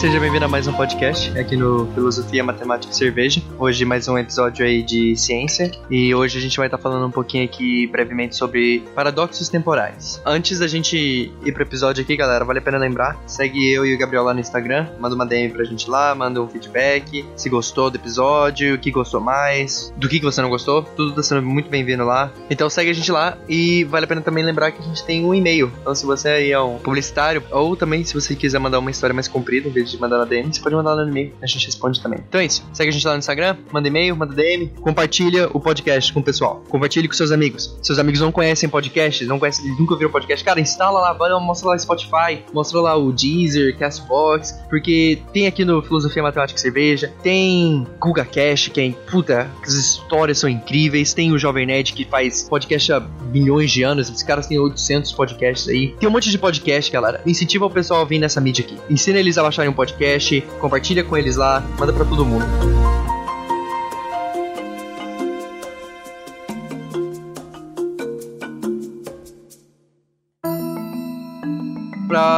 seja bem-vindo a mais um podcast aqui no Filosofia, Matemática e Cerveja. Hoje mais um episódio aí de ciência e hoje a gente vai estar falando um pouquinho aqui brevemente sobre paradoxos temporais. Antes da gente ir pro episódio aqui, galera, vale a pena lembrar, segue eu e o Gabriel lá no Instagram, manda uma DM pra gente lá, manda um feedback, se gostou do episódio, o que gostou mais, do que você não gostou, tudo tá sendo muito bem-vindo lá. Então segue a gente lá e vale a pena também lembrar que a gente tem um e-mail. Então se você aí é um publicitário ou também se você quiser mandar uma história mais comprida em vez de mandar na DM, você pode mandar no e-mail, a gente responde também. Então é isso, segue a gente lá no Instagram, manda e-mail, manda DM, compartilha o podcast com o pessoal, compartilhe com seus amigos. Seus amigos não conhecem podcasts, não conhecem, nunca viram podcast, cara, instala lá, vai, mostra lá o Spotify, mostra lá o Deezer, Castbox, porque tem aqui no Filosofia Matemática e Cerveja, tem Guga Cash, que é, puta, as histórias são incríveis, tem o Jovem Nerd que faz podcast há milhões de anos, esses caras têm 800 podcasts aí, tem um monte de podcast, galera, incentiva o pessoal a vir nessa mídia aqui, ensina eles a baixarem um podcast, compartilha com eles lá, manda pra todo mundo.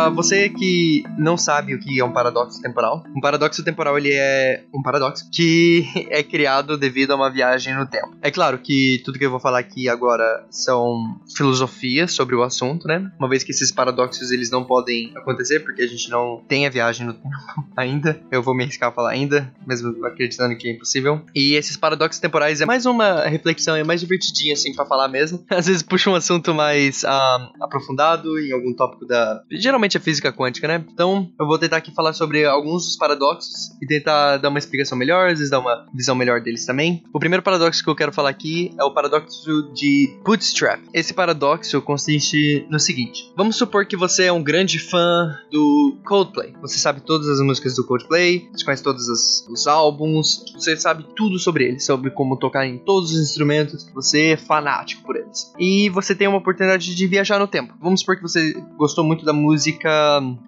Pra você que não sabe o que é um paradoxo temporal, um paradoxo temporal ele é um paradoxo que é criado devido a uma viagem no tempo. É claro que tudo que eu vou falar aqui agora são filosofias sobre o assunto, né? Uma vez que esses paradoxos eles não podem acontecer porque a gente não tem a viagem no tempo ainda. Eu vou me arriscar a falar ainda, mesmo acreditando que é impossível. E esses paradoxos temporais é mais uma reflexão, é mais divertidinho assim para falar mesmo. Às vezes puxa um assunto mais ah, aprofundado em algum tópico da geralmente é física quântica, né? Então eu vou tentar aqui falar sobre alguns dos paradoxos e tentar dar uma explicação melhor, às vezes dar uma visão melhor deles também. O primeiro paradoxo que eu quero falar aqui é o paradoxo de Bootstrap. Esse paradoxo consiste no seguinte: vamos supor que você é um grande fã do Coldplay. Você sabe todas as músicas do Coldplay, você conhece todos os, os álbuns, você sabe tudo sobre eles, sobre como tocar em todos os instrumentos, você é fanático por eles. E você tem uma oportunidade de viajar no tempo. Vamos supor que você gostou muito da música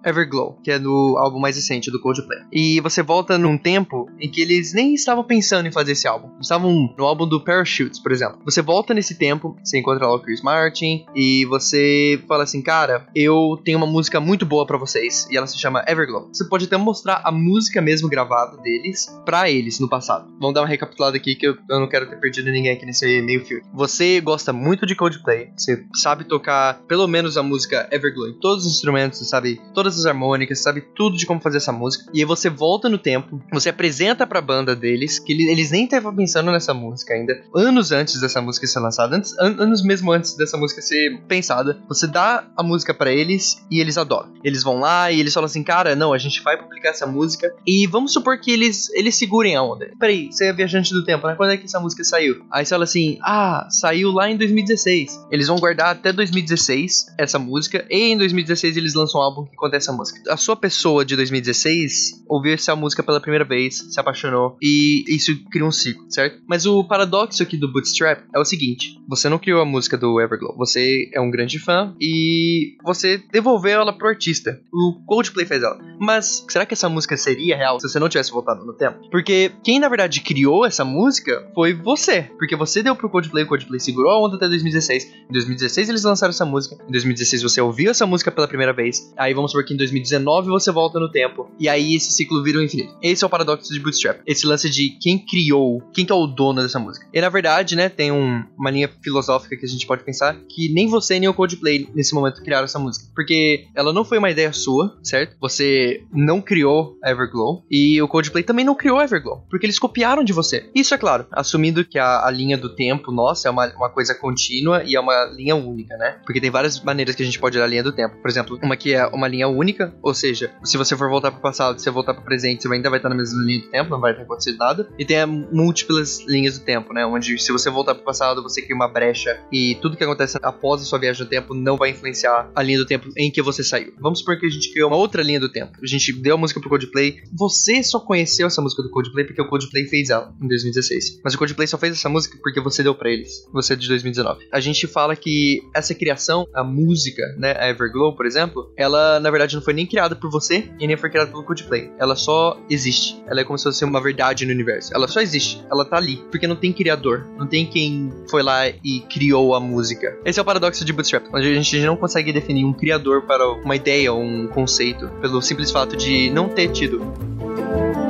Everglow, que é do álbum mais recente do Coldplay. E você volta num tempo em que eles nem estavam pensando em fazer esse álbum. Estavam no álbum do Parachutes, por exemplo. Você volta nesse tempo, você encontra lá o Chris Martin e você fala assim, cara, eu tenho uma música muito boa para vocês e ela se chama Everglow. Você pode até mostrar a música mesmo gravada deles para eles no passado. Vamos dar uma recapitulada aqui que eu, eu não quero ter perdido ninguém aqui nesse meio filme. Você gosta muito de Coldplay, você sabe tocar pelo menos a música Everglow em todos os instrumentos, sabe todas as harmônicas, sabe tudo de como fazer essa música. E aí você volta no tempo, você apresenta pra banda deles, que eles nem estavam pensando nessa música ainda, anos antes dessa música ser lançada, antes, an anos mesmo antes dessa música ser pensada. Você dá a música para eles e eles adoram. Eles vão lá e eles falam assim, cara, não, a gente vai publicar essa música e vamos supor que eles, eles segurem a onda. Peraí, você é viajante do tempo, né? Quando é que essa música saiu? Aí você fala assim, ah, saiu lá em 2016. Eles vão guardar até 2016 essa música e em 2016 eles lançam um álbum que conta essa música. A sua pessoa de 2016 ouviu essa música pela primeira vez, se apaixonou e isso cria um ciclo, certo? Mas o paradoxo aqui do Bootstrap é o seguinte: você não criou a música do Everglow, você é um grande fã e você devolveu ela pro artista. O Coldplay fez ela. Mas será que essa música seria real se você não tivesse voltado no tempo? Porque quem na verdade criou essa música foi você, porque você deu pro Coldplay, o Coldplay segurou a onda até 2016. Em 2016 eles lançaram essa música. Em 2016 você ouviu essa música pela primeira vez. Aí vamos supor que em 2019 você volta no tempo. E aí esse ciclo vira o infinito. Esse é o paradoxo de Bootstrap. Esse lance de quem criou, quem que é o dono dessa música. E na verdade, né, tem um, uma linha filosófica que a gente pode pensar que nem você nem o Coldplay nesse momento criaram essa música. Porque ela não foi uma ideia sua, certo? Você não criou Everglow. E o Coldplay também não criou Everglow. Porque eles copiaram de você. Isso é claro, assumindo que a, a linha do tempo, nossa, é uma, uma coisa contínua e é uma linha única, né? Porque tem várias maneiras que a gente pode olhar a linha do tempo. Por exemplo, uma que é uma linha única, ou seja, se você for voltar para o passado, se você voltar para o presente, você ainda vai estar na mesma linha do tempo, não vai ter acontecido nada. E tem múltiplas linhas do tempo, né? Onde se você voltar para o passado, você cria uma brecha e tudo que acontece após a sua viagem no tempo não vai influenciar a linha do tempo em que você saiu. Vamos supor que a gente criou uma outra linha do tempo. A gente deu a música pro Coldplay. Você só conheceu essa música do Coldplay porque o Coldplay fez ela em 2016. Mas o Coldplay só fez essa música porque você deu para eles. Você é de 2019. A gente fala que essa criação, a música, né, a Everglow, por exemplo, exemplo, ela na verdade não foi nem criada por você e nem foi criada pelo Coldplay. Ela só existe. Ela é como se fosse uma verdade no universo. Ela só existe. Ela tá ali. Porque não tem criador. Não tem quem foi lá e criou a música. Esse é o paradoxo de Bootstrap, onde a gente não consegue definir um criador para uma ideia ou um conceito, pelo simples fato de não ter tido.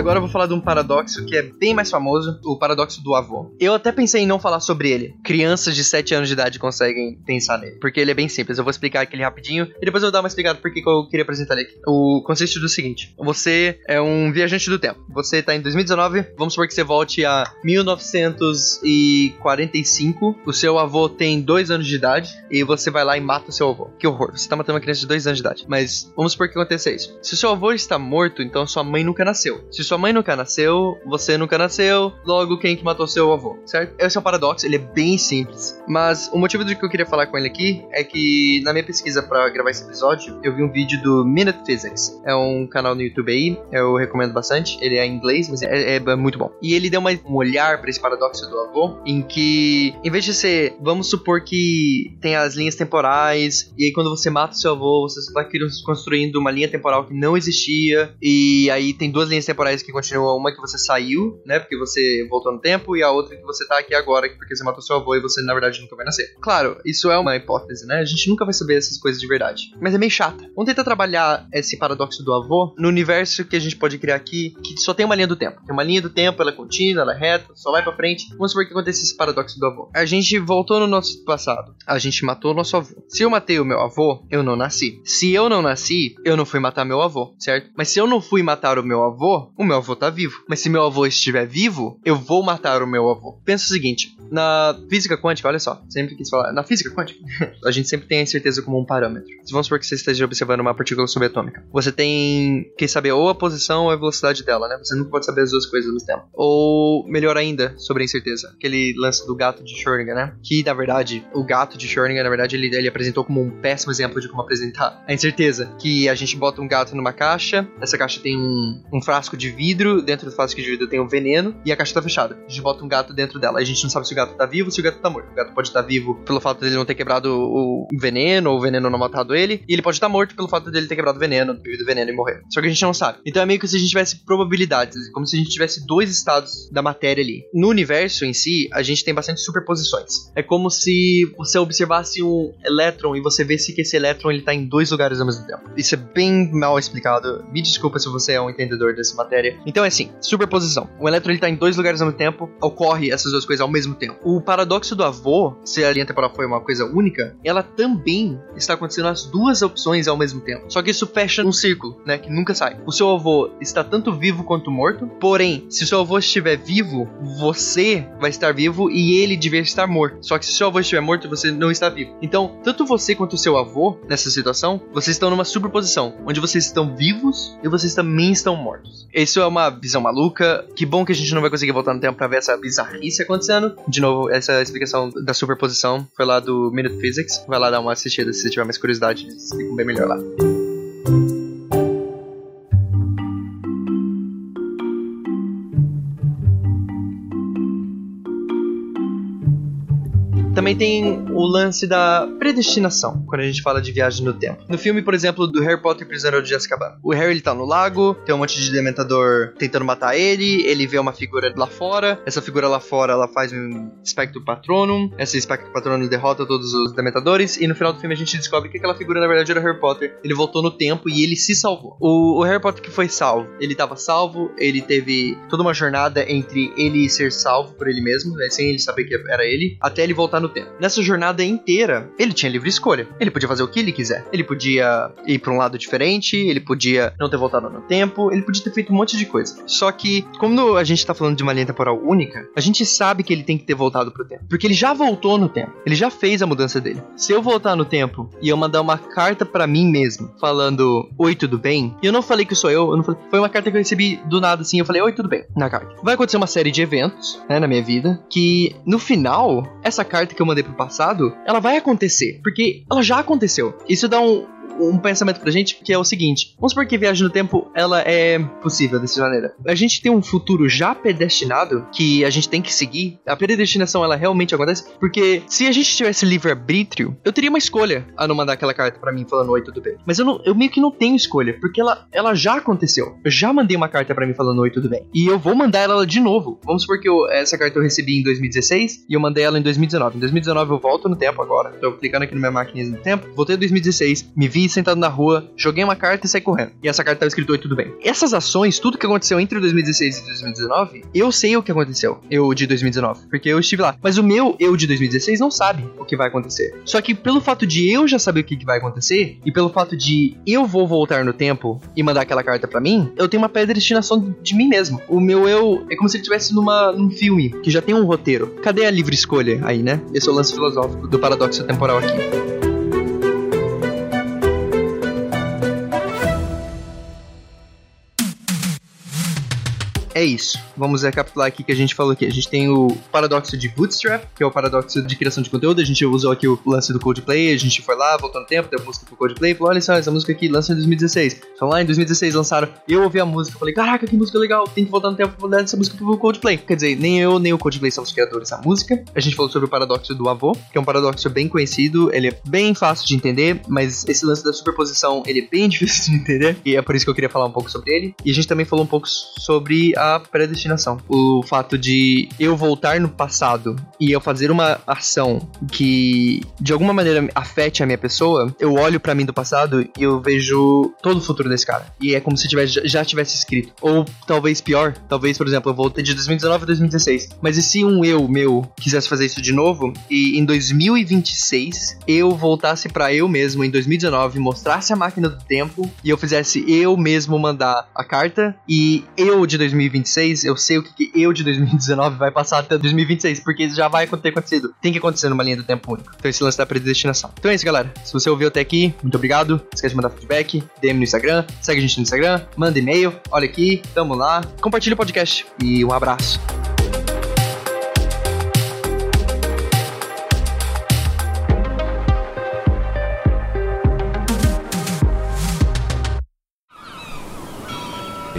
Agora eu vou falar de um paradoxo que é bem mais famoso, o paradoxo do avô. Eu até pensei em não falar sobre ele. Crianças de 7 anos de idade conseguem pensar nele, porque ele é bem simples. Eu vou explicar aquele rapidinho e depois eu vou dar uma explicada porque eu queria apresentar ele aqui. O consiste do seguinte: você é um viajante do tempo. Você tá em 2019, vamos supor que você volte a 1945. O seu avô tem 2 anos de idade e você vai lá e mata o seu avô. Que horror, você tá matando uma criança de 2 anos de idade. Mas vamos supor que aconteça isso. Se o seu avô está morto, então sua mãe nunca nasceu. Se sua mãe nunca nasceu, você nunca nasceu, logo quem que matou seu avô, certo? Esse é o paradoxo, ele é bem simples. Mas o motivo do que eu queria falar com ele aqui é que na minha pesquisa para gravar esse episódio, eu vi um vídeo do Minute Physics. É um canal no YouTube aí, eu recomendo bastante. Ele é em inglês, mas é, é muito bom. E ele deu uma, um olhar para esse paradoxo do avô, em que, em vez de ser, vamos supor que tem as linhas temporais, e aí quando você mata o seu avô, você está construindo uma linha temporal que não existia, e aí tem duas linhas temporais que continua uma que você saiu, né? Porque você voltou no tempo, e a outra que você tá aqui agora porque você matou seu avô e você na verdade nunca vai nascer. Claro, isso é uma hipótese, né? A gente nunca vai saber essas coisas de verdade. Mas é meio chata. Vamos tentar trabalhar esse paradoxo do avô no universo que a gente pode criar aqui, que só tem uma linha do tempo. Tem uma linha do tempo, ela é contínua, ela é reta, só vai para frente. Vamos supor que acontece esse paradoxo do avô. A gente voltou no nosso passado. A gente matou o nosso avô. Se eu matei o meu avô, eu não nasci. Se eu não nasci, eu não fui matar meu avô, certo? Mas se eu não fui matar o meu avô, o meu avô tá vivo. Mas se meu avô estiver vivo, eu vou matar o meu avô. Pensa o seguinte: na física quântica, olha só, sempre quis falar, na física quântica, a gente sempre tem a incerteza como um parâmetro. Vamos supor que você esteja observando uma partícula subatômica, você tem que saber ou a posição ou a velocidade dela, né? Você nunca pode saber as duas coisas ao mesmo tempo. Ou, melhor ainda, sobre a incerteza, aquele lance do gato de Schrödinger, né? Que, na verdade, o gato de Schrödinger, na verdade, ele, ele apresentou como um péssimo exemplo de como apresentar a incerteza. Que a gente bota um gato numa caixa, essa caixa tem um, um frasco de vidro, dentro do frasco de vidro tem um veneno e a caixa tá fechada. A gente bota um gato dentro dela. A gente não sabe se o gato tá vivo se o gato tá morto. O gato pode estar tá vivo pelo fato dele não ter quebrado o veneno ou o veneno não matado ele. E ele pode estar tá morto pelo fato dele ter quebrado o veneno, bebido o veneno e morrer. Só que a gente não sabe. Então é meio que se a gente tivesse probabilidades, como se a gente tivesse dois estados da matéria ali. No universo em si, a gente tem bastante superposições. É como se você observasse um elétron e você visse que esse elétron ele tá em dois lugares ao mesmo tempo. Isso é bem mal explicado. Me desculpa se você é um entendedor dessa matéria. Então é assim, superposição. O elétron ele tá em dois lugares ao mesmo tempo, ocorre essas duas coisas ao mesmo tempo. O paradoxo do avô, se a linha temporal foi uma coisa única, ela também está acontecendo as duas opções ao mesmo tempo. Só que isso fecha um círculo, né, que nunca sai. O seu avô está tanto vivo quanto morto, porém, se o seu avô estiver vivo, você vai estar vivo e ele deveria estar morto. Só que se o seu avô estiver morto, você não está vivo. Então, tanto você quanto o seu avô, nessa situação, vocês estão numa superposição, onde vocês estão vivos e vocês também estão mortos. Isso é uma visão maluca. Que bom que a gente não vai conseguir voltar no tempo pra ver essa bizarrice acontecendo. De novo, essa explicação da superposição foi lá do Minute Physics. Vai lá dar uma assistida se tiver mais curiosidade. Explicam bem melhor lá. Também tem o lance da predestinação, quando a gente fala de viagem no tempo. No filme, por exemplo, do Harry Potter Prisioneiro de Azkaban. O Harry ele tá no lago, tem um monte de dementador tentando matar ele, ele vê uma figura lá fora, essa figura lá fora ela faz um Spectro Patronum, esse Spectro Patronum derrota todos os dementadores, e no final do filme a gente descobre que aquela figura na verdade era Harry Potter. Ele voltou no tempo e ele se salvou. O, o Harry Potter que foi salvo, ele tava salvo, ele teve toda uma jornada entre ele ser salvo por ele mesmo, né, sem ele saber que era ele, até ele voltar no tempo. Nessa jornada inteira, ele tinha livre escolha. Ele podia fazer o que ele quiser. Ele podia ir para um lado diferente, ele podia não ter voltado no tempo, ele podia ter feito um monte de coisa. Só que, como a gente tá falando de uma linha temporal única, a gente sabe que ele tem que ter voltado pro tempo. Porque ele já voltou no tempo. Ele já fez a mudança dele. Se eu voltar no tempo e eu mandar uma carta para mim mesmo, falando Oi, tudo bem? E eu não falei que sou eu, eu não falei, foi uma carta que eu recebi do nada assim, eu falei Oi, tudo bem? Na carta. Vai acontecer uma série de eventos, né, na minha vida, que no final, essa carta que eu mandei pro passado, ela vai acontecer. Porque ela já aconteceu. Isso dá um, um pensamento pra gente que é o seguinte: vamos supor que viagem no tempo ela é possível dessa maneira. A gente tem um futuro já predestinado que a gente tem que seguir. A predestinação ela realmente acontece porque se a gente tivesse livre arbítrio, eu teria uma escolha a não mandar aquela carta para mim falando oi tudo bem. Mas eu, não, eu meio que não tenho escolha porque ela, ela já aconteceu. Eu já mandei uma carta para mim falando oi tudo bem e eu vou mandar ela de novo. Vamos supor que eu, essa carta eu recebi em 2016 e eu mandei ela em 2019. Em 2019 eu volto no tempo agora. Tô clicando aqui no minha máquina do tempo. Voltei em 2016, me vi sentado na rua, joguei uma carta e saí correndo. E essa carta tava escrito Oi, tudo bem. Essas ações, tudo que aconteceu entre 2016 e 2019, eu sei o que aconteceu. Eu de 2019, porque eu estive lá. Mas o meu eu de 2016 não sabe o que vai acontecer. Só que pelo fato de eu já saber o que vai acontecer e pelo fato de eu vou voltar no tempo e mandar aquela carta para mim, eu tenho uma predestinação de mim mesmo. O meu eu é como se ele estivesse numa num filme que já tem um roteiro. Cadê a livre escolha aí, né? Esse é o lance filosófico do paradoxo temporal aqui. É isso. Vamos recapitular aqui que a gente falou aqui. A gente tem o paradoxo de Bootstrap, que é o paradoxo de criação de conteúdo. A gente usou aqui o lance do Codeplay, a gente foi lá, voltou no tempo, deu música pro Codeplay, falou, olha só, essa música aqui lança em 2016. Então lá em 2016 lançaram, eu ouvi a música, falei, caraca, que música legal, tem que voltar no tempo pra dar essa música pro Codeplay. Quer dizer, nem eu, nem o Codeplay somos criadores da música. A gente falou sobre o paradoxo do avô, que é um paradoxo bem conhecido, ele é bem fácil de entender, mas esse lance da superposição, ele é bem difícil de entender, e é por isso que eu queria falar um pouco sobre ele. E a gente também falou um pouco sobre a predestinação. O fato de eu voltar no passado e eu fazer uma ação que de alguma maneira afete a minha pessoa, eu olho para mim do passado e eu vejo todo o futuro desse cara. E é como se tivesse, já tivesse escrito. Ou talvez pior, talvez, por exemplo, eu voltei de 2019 a 2016. Mas e se um eu meu quisesse fazer isso de novo e em 2026 eu voltasse para eu mesmo em 2019, mostrasse a máquina do tempo e eu fizesse eu mesmo mandar a carta e eu de 2026 eu sei o que, que eu de 2019 vai passar até 2026, porque isso já vai ter acontecido. Tem que acontecer numa linha do tempo único. Então esse lance da predestinação. Então é isso, galera. Se você ouviu até aqui, muito obrigado. Não esquece de mandar feedback, DM no Instagram, segue a gente no Instagram, manda e-mail, olha aqui, tamo lá. Compartilha o podcast e um abraço.